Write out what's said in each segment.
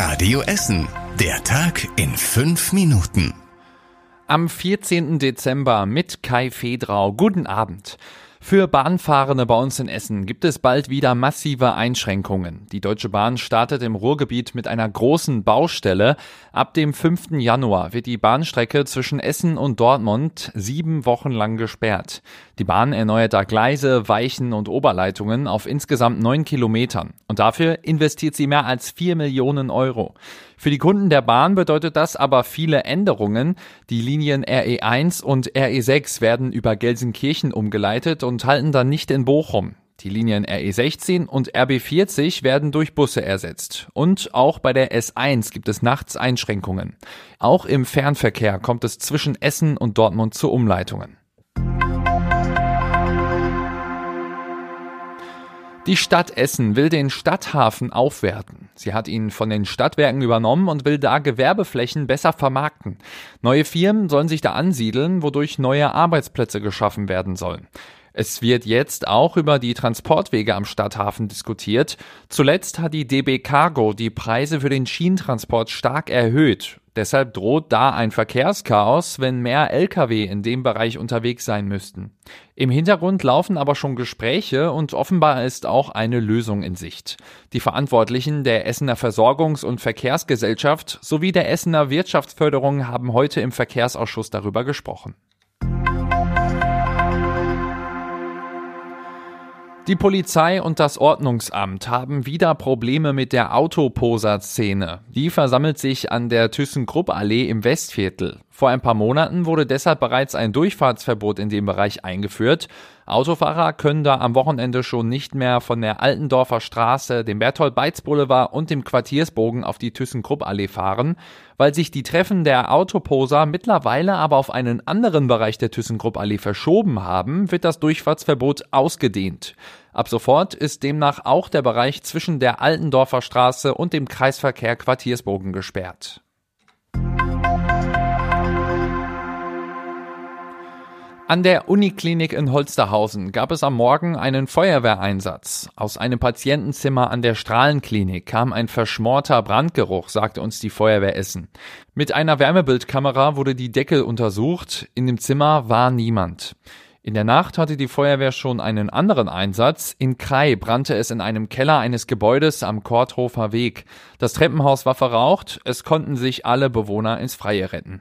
Radio Essen. Der Tag in fünf Minuten. Am 14. Dezember mit Kai Fedrau. Guten Abend. Für Bahnfahrende bei uns in Essen gibt es bald wieder massive Einschränkungen. Die Deutsche Bahn startet im Ruhrgebiet mit einer großen Baustelle. Ab dem 5. Januar wird die Bahnstrecke zwischen Essen und Dortmund sieben Wochen lang gesperrt. Die Bahn erneuert da Gleise, Weichen und Oberleitungen auf insgesamt neun Kilometern. Und dafür investiert sie mehr als vier Millionen Euro. Für die Kunden der Bahn bedeutet das aber viele Änderungen. Die Linien RE1 und RE6 werden über Gelsenkirchen umgeleitet und halten dann nicht in Bochum. Die Linien RE16 und RB40 werden durch Busse ersetzt. Und auch bei der S1 gibt es nachts Einschränkungen. Auch im Fernverkehr kommt es zwischen Essen und Dortmund zu Umleitungen. Die Stadt Essen will den Stadthafen aufwerten. Sie hat ihn von den Stadtwerken übernommen und will da Gewerbeflächen besser vermarkten. Neue Firmen sollen sich da ansiedeln, wodurch neue Arbeitsplätze geschaffen werden sollen. Es wird jetzt auch über die Transportwege am Stadthafen diskutiert. Zuletzt hat die DB Cargo die Preise für den Schienentransport stark erhöht. Deshalb droht da ein Verkehrschaos, wenn mehr Lkw in dem Bereich unterwegs sein müssten. Im Hintergrund laufen aber schon Gespräche und offenbar ist auch eine Lösung in Sicht. Die Verantwortlichen der Essener Versorgungs- und Verkehrsgesellschaft sowie der Essener Wirtschaftsförderung haben heute im Verkehrsausschuss darüber gesprochen. Die Polizei und das Ordnungsamt haben wieder Probleme mit der Autoposer-Szene. Die versammelt sich an der ThyssenKrupp-Allee im Westviertel. Vor ein paar Monaten wurde deshalb bereits ein Durchfahrtsverbot in dem Bereich eingeführt. Autofahrer können da am Wochenende schon nicht mehr von der Altendorfer Straße, dem Berthold-Beitz-Boulevard und dem Quartiersbogen auf die ThyssenKrupp-Allee fahren. Weil sich die Treffen der Autoposer mittlerweile aber auf einen anderen Bereich der ThyssenKrupp-Allee verschoben haben, wird das Durchfahrtsverbot ausgedehnt. Ab sofort ist demnach auch der Bereich zwischen der Altendorfer Straße und dem Kreisverkehr Quartiersbogen gesperrt. An der Uniklinik in Holsterhausen gab es am Morgen einen Feuerwehreinsatz. Aus einem Patientenzimmer an der Strahlenklinik kam ein verschmorter Brandgeruch, sagte uns die Feuerwehr Essen. Mit einer Wärmebildkamera wurde die Decke untersucht. In dem Zimmer war niemand. In der Nacht hatte die Feuerwehr schon einen anderen Einsatz. In Krai brannte es in einem Keller eines Gebäudes am Korthofer Weg. Das Treppenhaus war verraucht. Es konnten sich alle Bewohner ins Freie retten.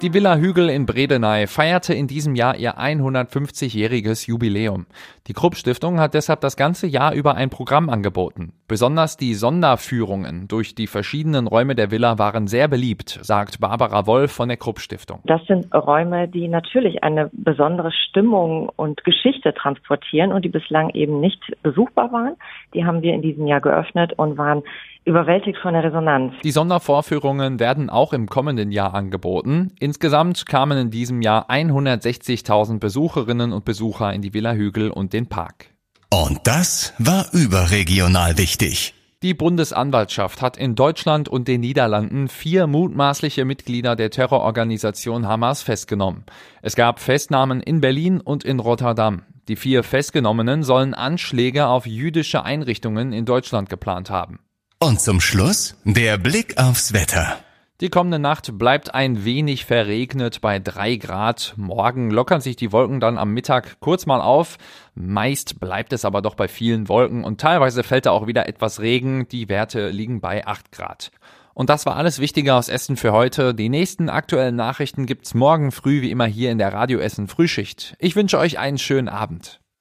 Die Villa Hügel in Bredeney feierte in diesem Jahr ihr 150-jähriges Jubiläum. Die Krupp Stiftung hat deshalb das ganze Jahr über ein Programm angeboten. Besonders die Sonderführungen durch die verschiedenen Räume der Villa waren sehr beliebt, sagt Barbara Wolf von der Krupp Stiftung. Das sind Räume, die natürlich eine besondere Stimmung und Geschichte transportieren und die bislang eben nicht besuchbar waren. Die haben wir in diesem Jahr geöffnet und waren überwältigt von der Resonanz. Die Sondervorführungen werden auch im kommenden Jahr angeboten. Insgesamt kamen in diesem Jahr 160.000 Besucherinnen und Besucher in die Villa Hügel und den Park. Und das war überregional wichtig. Die Bundesanwaltschaft hat in Deutschland und den Niederlanden vier mutmaßliche Mitglieder der Terrororganisation Hamas festgenommen. Es gab Festnahmen in Berlin und in Rotterdam. Die vier Festgenommenen sollen Anschläge auf jüdische Einrichtungen in Deutschland geplant haben. Und zum Schluss der Blick aufs Wetter. Die kommende Nacht bleibt ein wenig verregnet bei drei Grad. Morgen lockern sich die Wolken dann am Mittag kurz mal auf. Meist bleibt es aber doch bei vielen Wolken und teilweise fällt da auch wieder etwas Regen. Die Werte liegen bei acht Grad. Und das war alles Wichtige aus Essen für heute. Die nächsten aktuellen Nachrichten gibt's morgen früh wie immer hier in der Radio Essen Frühschicht. Ich wünsche euch einen schönen Abend.